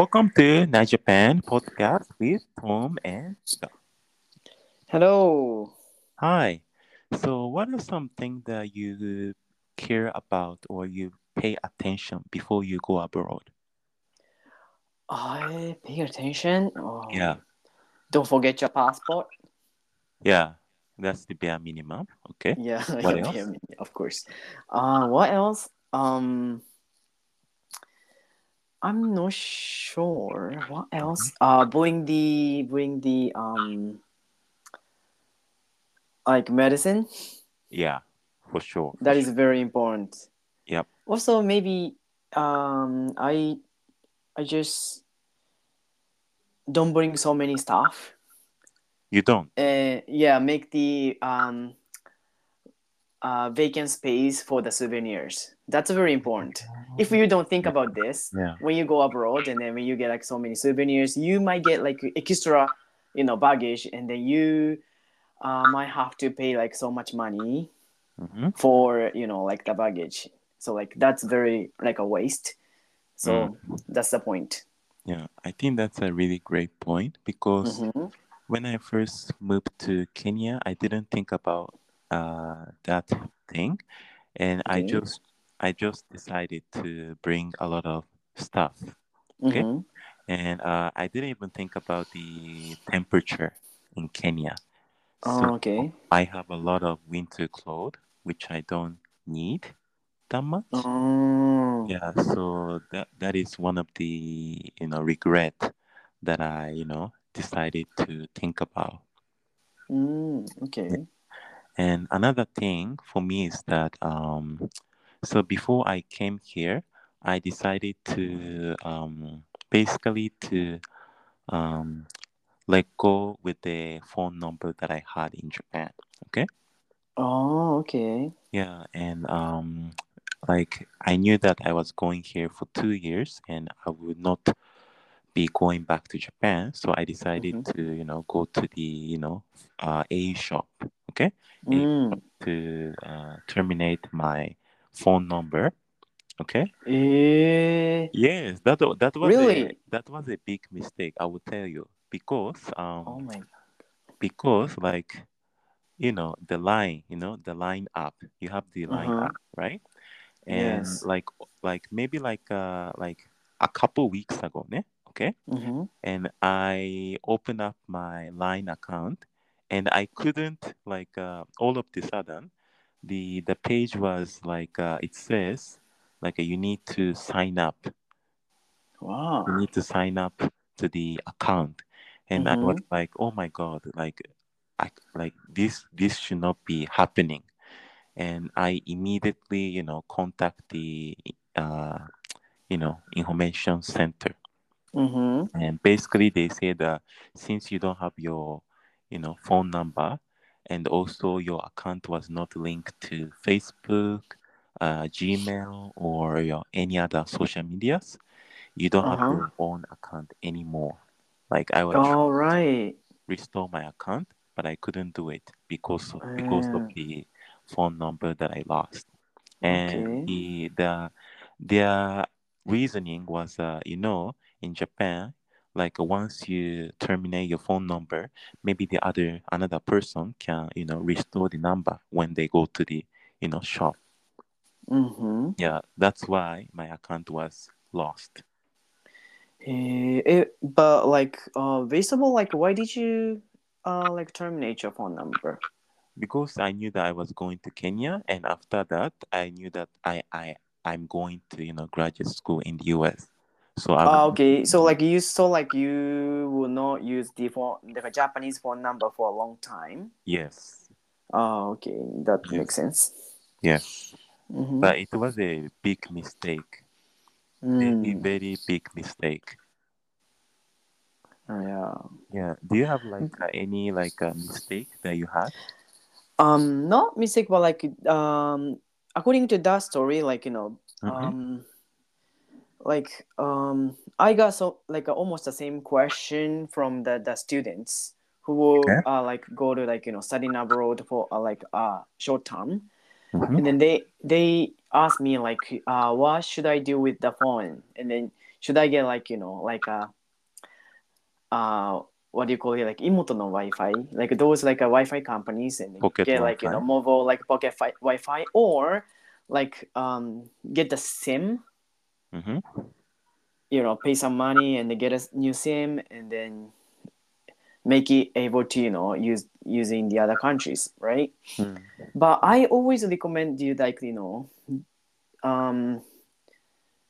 Welcome to Night Japan podcast with Tom and Scott. Hello. Hi. So, what are some things that you care about or you pay attention before you go abroad? I pay attention. Oh, Yeah, Don't forget your passport. yeah, that's the bare minimum. Okay. Yeah. What else? yeah, Of course. Uh, what else? Um, I'm not sure. What else? Uh, bring the bring the um, like medicine. Yeah, for sure. That is very important. Yep. Also, maybe um, I I just don't bring so many stuff. You don't. uh, yeah make the um, uh, vacant space for the souvenirs. That's very important. If you don't think about this Yeah. when you go abroad and then when you get like so many souvenirs you might get like extra you know baggage and then you uh, might have to pay like so much money hmm for you know like the baggage. So like that's very like a waste. So that's the point. Yeah, I think that's a really great point because Mhm. when I first moved to Kenya, I didn't think about uh, that thing, and I just I just decided to bring a lot of stuff, Okay. Mhm. and uh, I didn't even think about the temperature in Kenya. oh, So okay I have a lot of winter clothes which I don't need that much. oh Yeah, so that that is one of the you know regret that I you know decided to think about. Mm, okay And another thing for me is that um, so before I came here, I decided to um, basically to um, let go with the phone number that I had in Japan. Okay. Oh, okay. Yeah, and um, like I knew that I was going here for two years, and I would not be going back to Japan. So I decided Mhm. to you know go to the you know uh, A shop. Okay. Mm. to uh, terminate my phone number. Okay. Eh. Yes, that that was Really? a that was a big mistake. I will tell you because um Oh my. because like you know the line you know the line app you have the line Uh-huh. app right and Yes. like like maybe like uh like a couple weeks ago ne? okay Mm-hmm. and I opened up my line account and I couldn't like uh, all of the sudden the the page was like uh, it says like uh, you need to sign up Wow. you need to sign up to the account and I was Mhm. like oh my god like I like this this should not be happening and I immediately you know contact the uh you know information center Mm-hmm. and basically they say that since you don't have your you know phone number and also your account was not linked to facebook uh, gmail or your any other social medias you don't have Uh-huh. your own account anymore like i was All right. restore my account but i couldn't do it because of, because of Mm. the phone number that i lost and Okay. the, the their reasoning was uh, you know in japan like once you terminate your phone number maybe the other another person can you know restore the number when they go to the you know shop Mm-hmm. yeah that's why my account was lost Eh, it, but like, uh, on like, why did you, uh, like terminate your phone number? because i knew that i was going to kenya and after that i knew that i i i'm going to you know graduate school in the us so i Ah, would okay. So like you, so like you will not use the phone, the Japanese phone number for a long time. yes Ah, okay. That Yes. makes sense. yes Mm-hmm. but it was a big mistake very Mm. very big mistake Oh, yeah. yeah do you have like uh, any like uh, mistake that you had Um, not mistake, but like um, according to that story, like you know, Mhm. um, like um, I got so like almost the same question from the the students who will Okay. uh, like go to like you know studying abroad for uh, like uh short term, Mhm. and then they they asked me like uh what should I do with the phone, and then should I get like you know like a uh what do you call it like imoto no Wi-Fi like those like a Wi-Fi companies and Pocket get like you know Wi-Fi? mobile like pocket fi- Wi-Fi or like um get the SIM Mm-hmm. you know pay some money and get a new sim and then make it able to you know use using the other countries right Mm. but i always recommend you like you know um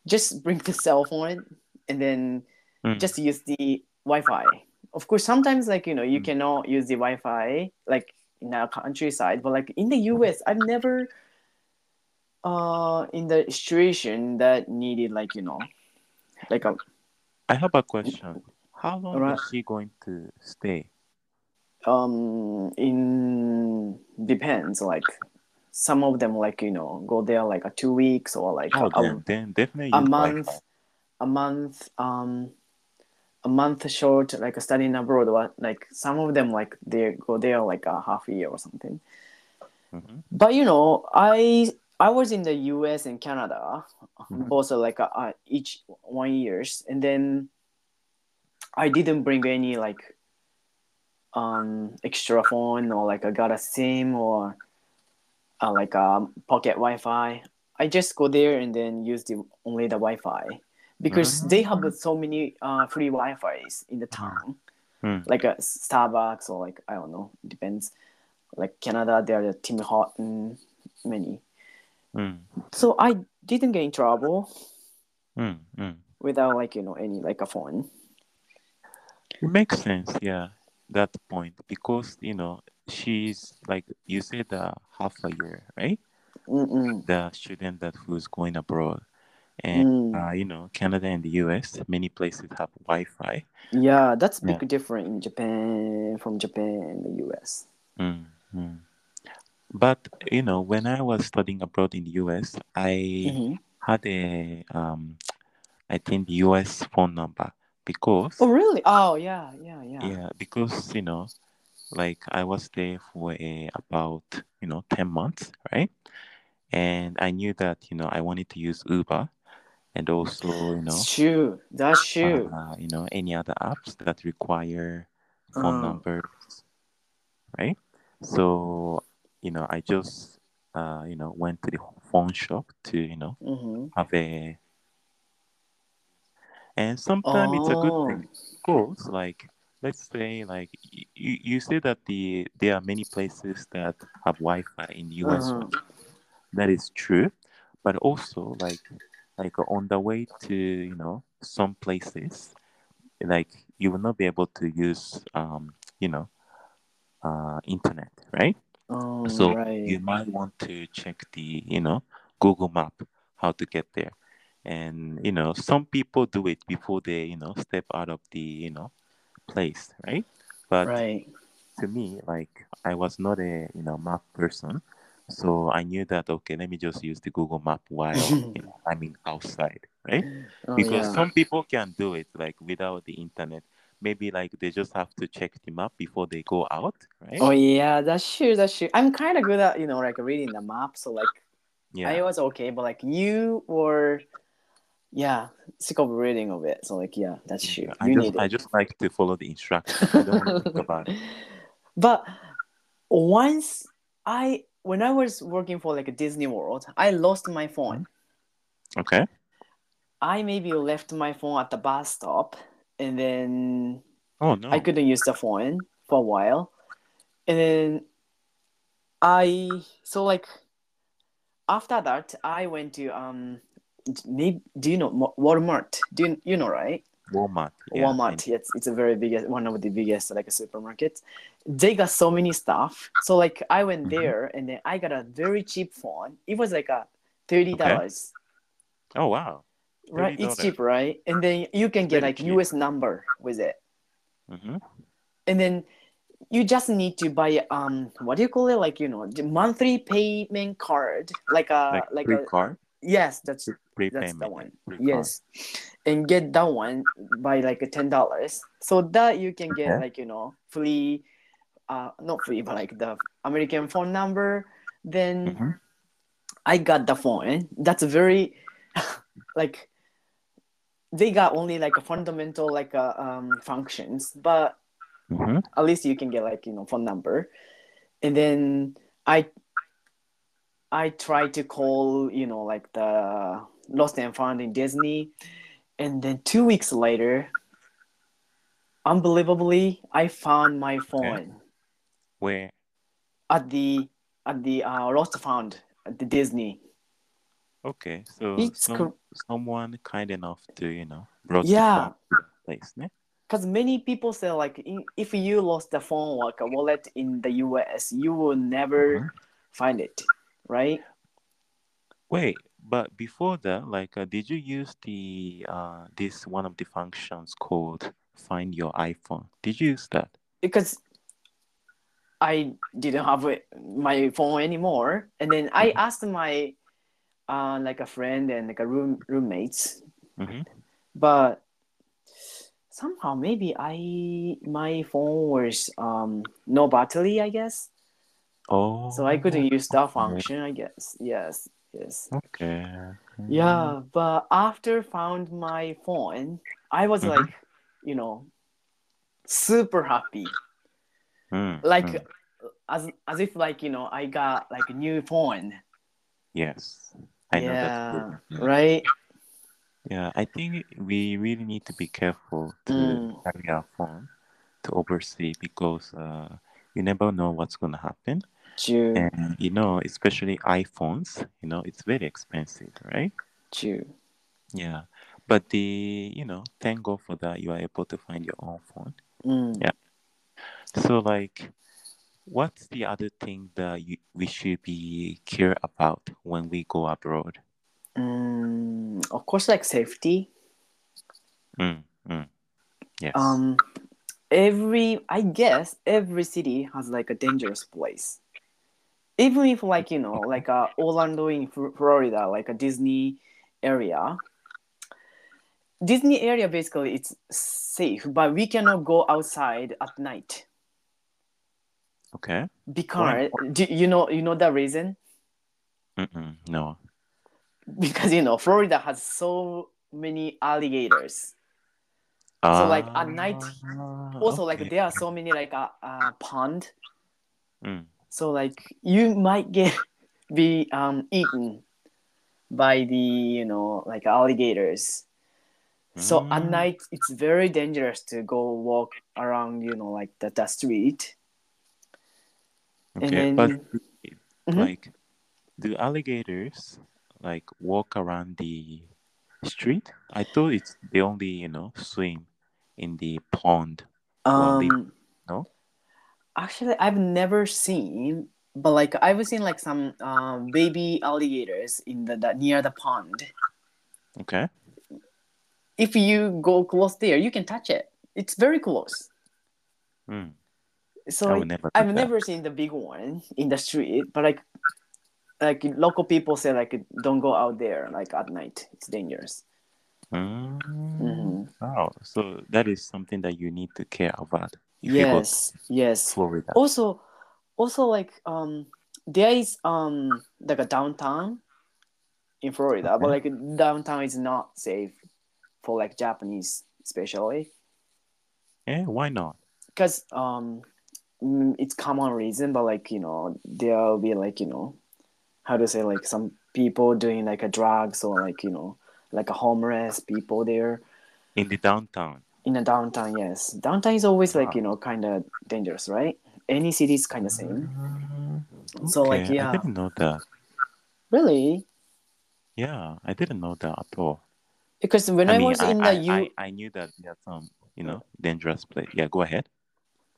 just bring the cell phone and then Mm. just use the wi-fi of course sometimes like you know you Mm. cannot use the wi-fi like in our countryside but like in the us i've never uh in the situation that needed like you know like a I have a question. How long Alright. is she going to stay? um in depends like some of them like you know go there like a two weeks or like Oh, a, then, then definitely a month Wi-Fi. a month um a month short like studying abroad what like some of them like they go there like a half a year or something Mhm. but you know i i was in the us and canada Mhm. both like uh, uh, each one years and then i didn't bring any like um extra phone or like i got a sim or uh, like a pocket wi-fi. I just go there and then use the only the wi-fi because they have so many uh, free wi-fi's in the town. Mm. like a starbucks or like i don't know depends. Like canada there are tim horton many Mm. so i didn't get in trouble Mm. Mm. without like you know any like a phone It makes sense, yeah, that point because you know she's like you said uh, half a year, right? Mm-mm. The student that who's going abroad, and Mm. uh, you know Canada and the U.S. many places have Wi-Fi. yeah that's Yeah. big different in japan from japan and the us Mm. But you know when I was studying abroad in the U.S., I Mhm. had a um, I think the U.S. phone number because oh really oh yeah yeah yeah yeah because you know like i was there for a, about you know 10 months right and i knew that you know i wanted to use uber and also you know It's true that's true uh, you know any other apps that require phone Uh. numbers right so you know i just uh, you know went to the phone shop to you know hmm have a and sometimes it's a good thing. Of course, like let's say like you, you say that the there are many places that have wi-fi in the us Uh-huh. that is true but also like like on the way to you know some places like you will not be able to use um you know uh internet right Oh, so right. you might want to check the you know google map how to get there and you know some people do it before they you know step out of the you know place right but right. to me like i was not a you know map person so i knew that okay let me just use the google map while you know, i'm in outside right Oh, because yeah. some people can do it like without the internet maybe like they just have to check the map before they go out right Oh yeah, that's true. That's true. I'm kind of good at you know like reading the map, so like yeah I was okay, but like you were, yeah, sick of reading of it. So like yeah, that's true. Yeah, I you just I just like to follow the instructions. I don't want to think about it. But once I when I was working for like a Disney World, I lost my phone. Mm-hmm. Okay. I maybe left my phone at the bus stop, and then Oh no. I couldn't use the phone for a while, and then I so like after that I went to um maybe do you know Walmart? Do you, you know right? Walmart. Yeah, Walmart. Yes, it's a very biggest one of the biggest like supermarkets. They got so many stuff. So like I went Mhm. there and then I got a very cheap phone. It was like a thirty dollars. Oh wow. Right, it's cheap, right? And then you can get like cheap. US number with it. Mm-hmm. and then you just need to buy um what do you call it like you know the monthly payment card like a Like, like a card, yes that's that's the one free card. yes and get that one by like a ten dollars so that you can get Okay. like you know free uh not free but like the american phone number then Mhm. i got the phone that's very like they got only like a fundamental like uh, um, functions, but Mm-hmm. at least you can get like you know phone number, and then I I tried to call you know like the lost and found in Disney, and then two weeks later, unbelievably, I found my phone Where? at the at the uh, lost and found at the Disney. Okay, so It's some, someone kind enough to you know brought Yeah. the phone to the place, ne? Because many people say like if you lost the phone like a wallet in the US, you will never Mhm. find it, right? Wait, but before that, like, uh, did you use the uh this one of the functions called Find Your iPhone? Did you use that? Because I didn't have my phone anymore, and then I Mhm. asked my uh like a friend and like a room roommates, Mm-hmm. but somehow maybe I my phone was um no battery, I guess, Oh, so I couldn't use that function, I guess. Yes, yes. Okay. Yeah, but after found my phone, I was Mhm. like, you know, super happy. Mm, Like mm, as as if like, you know, I got like a new phone. yes, I yeah, right? Yeah, I think we really need to be careful to Mm. carry our phone to oversee because uh, you never know what's gonna happen, True, and you know, especially iPhones, you know, it's very expensive, right? true. Yeah, but the you know, thank God for that you are able to find your own phone. Mm. Yeah. So like, what's the other thing that you, we should be care about when we go abroad? Mm, of course like safety. Mm, mm. Yes. Um every I guess every city has like a dangerous place. Even if like, you know, like uh, Orlando in Florida, like a Disney area, Disney area basically it's safe, but we cannot go outside at night okay. because do you know you know the reason? Mm-mm, no. Because you know Florida has so many alligators. So, like, at night, Ah, Also, like there are so many like a uh, uh, pond, Mm. so like you might get be um eaten by the you know like alligators. So at Mm. night it's very dangerous to go walk around you know like the, the street. Okay, then- but Mhm. like, do alligators like walk around the street? I thought it's they only you know swim in the pond. Well, they- Um, no? Actually, I've never seen, but like I've seen like some um, baby alligators in the, the near the pond. Okay. If you go close there, you can touch it. It's very close. Mm. So I never I've never seen the big one in the street, but like like local people say like don't go out there like at night. It's dangerous. Mm. Mhm. Wow. So that is something that you need to care about yes, yes. Florida. Also, also like um, there is um like a downtown in Florida, but like downtown is not safe for like Japanese especially Yeah. Why not? because um it's common reason, but like you know there'll be like you know how to say like some people doing like a drugs or like you know like a homeless people there In the downtown. in the downtown. Yes, downtown is always like you know kind of dangerous, right? Any city is kind of same. Mm, So, like, yeah. I didn't know that. Really? Yeah, I didn't know that at all. Because when I, mean, was I, in the I, U, I, I knew that there are some, you know, dangerous place. Yeah, go ahead.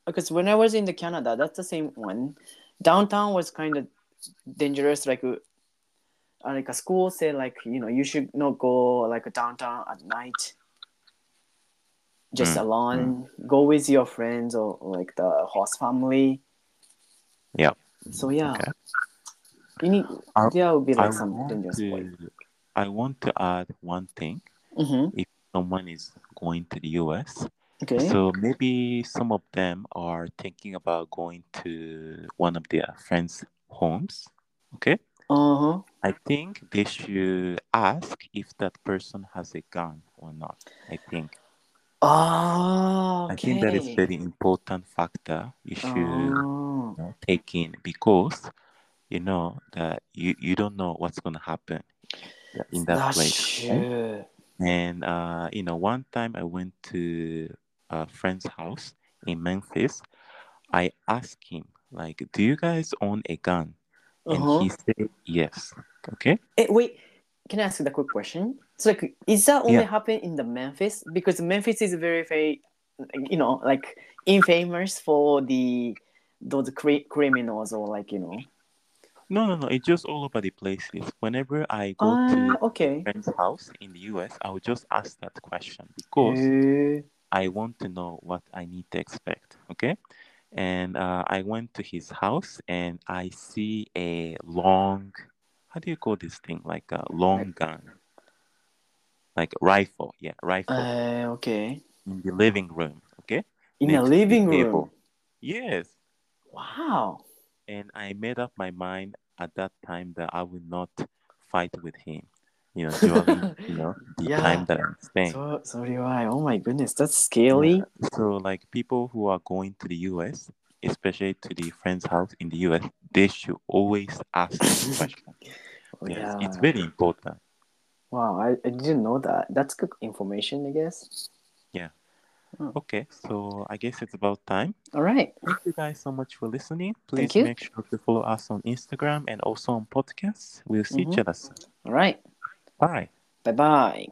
Because when I was in the Canada, that's the same one. Downtown was kind of dangerous. Like, uh, like a school said, like you know, you should not go like a downtown at night. Just Mm, alone. Go with your friends or, or like the host family. Yeah. So yeah, Okay. you need I- there will be I like some want dangerous place. to, I want to add one thing. Mm-hmm. If someone is going to the US, Okay. so maybe some of them are thinking about going to one of their friends' homes. Okay. Uh huh. I think they should ask if that person has a gun or not. I think. Oh, okay. I think that is okay. very important factor you should Oh, you know, take in because you know that you, you don't know what's gonna happen in that that's place. true. And uh, you know, one time I went to a friend's house in Memphis. I asked him, like, do you guys own a gun? And Uh-huh. he said yes. Okay. Eh, wait, can I ask you a quick question? So, like, is that only Yeah. happen in the Memphis? Because Memphis is very, very, you know, like infamous for the those cri- criminals or like you know. No, no, no. It's just all over the places. Whenever I go Ah, to okay. a friend's house in the US, I will just ask that question because Eh, I want to know what I need to expect. Okay. And uh, I went to his house and I see a long, how do you call this thing? Like a long gun, like rifle. Yeah, rifle uh, okay. in the living room. Okay. In next a living room. Yes. Wow. And I made up my mind at that time that I would not fight with him. You know, during you know the Yeah. time that I'm staying. So, so do I. Oh my goodness, that's scary. So, like people who are going to the US, especially to the friend's house in the US, they should always ask this question. Oh, Yes, yeah. it's very important. Wow, I, I didn't know that. That's good information, I guess. Yeah. Okay, so I guess it's about time. All right. Thank you guys so much for listening. Please make sure to follow us on Instagram and also on podcasts. We'll see each Mhm. other soon. All right. Bye. Bye bye.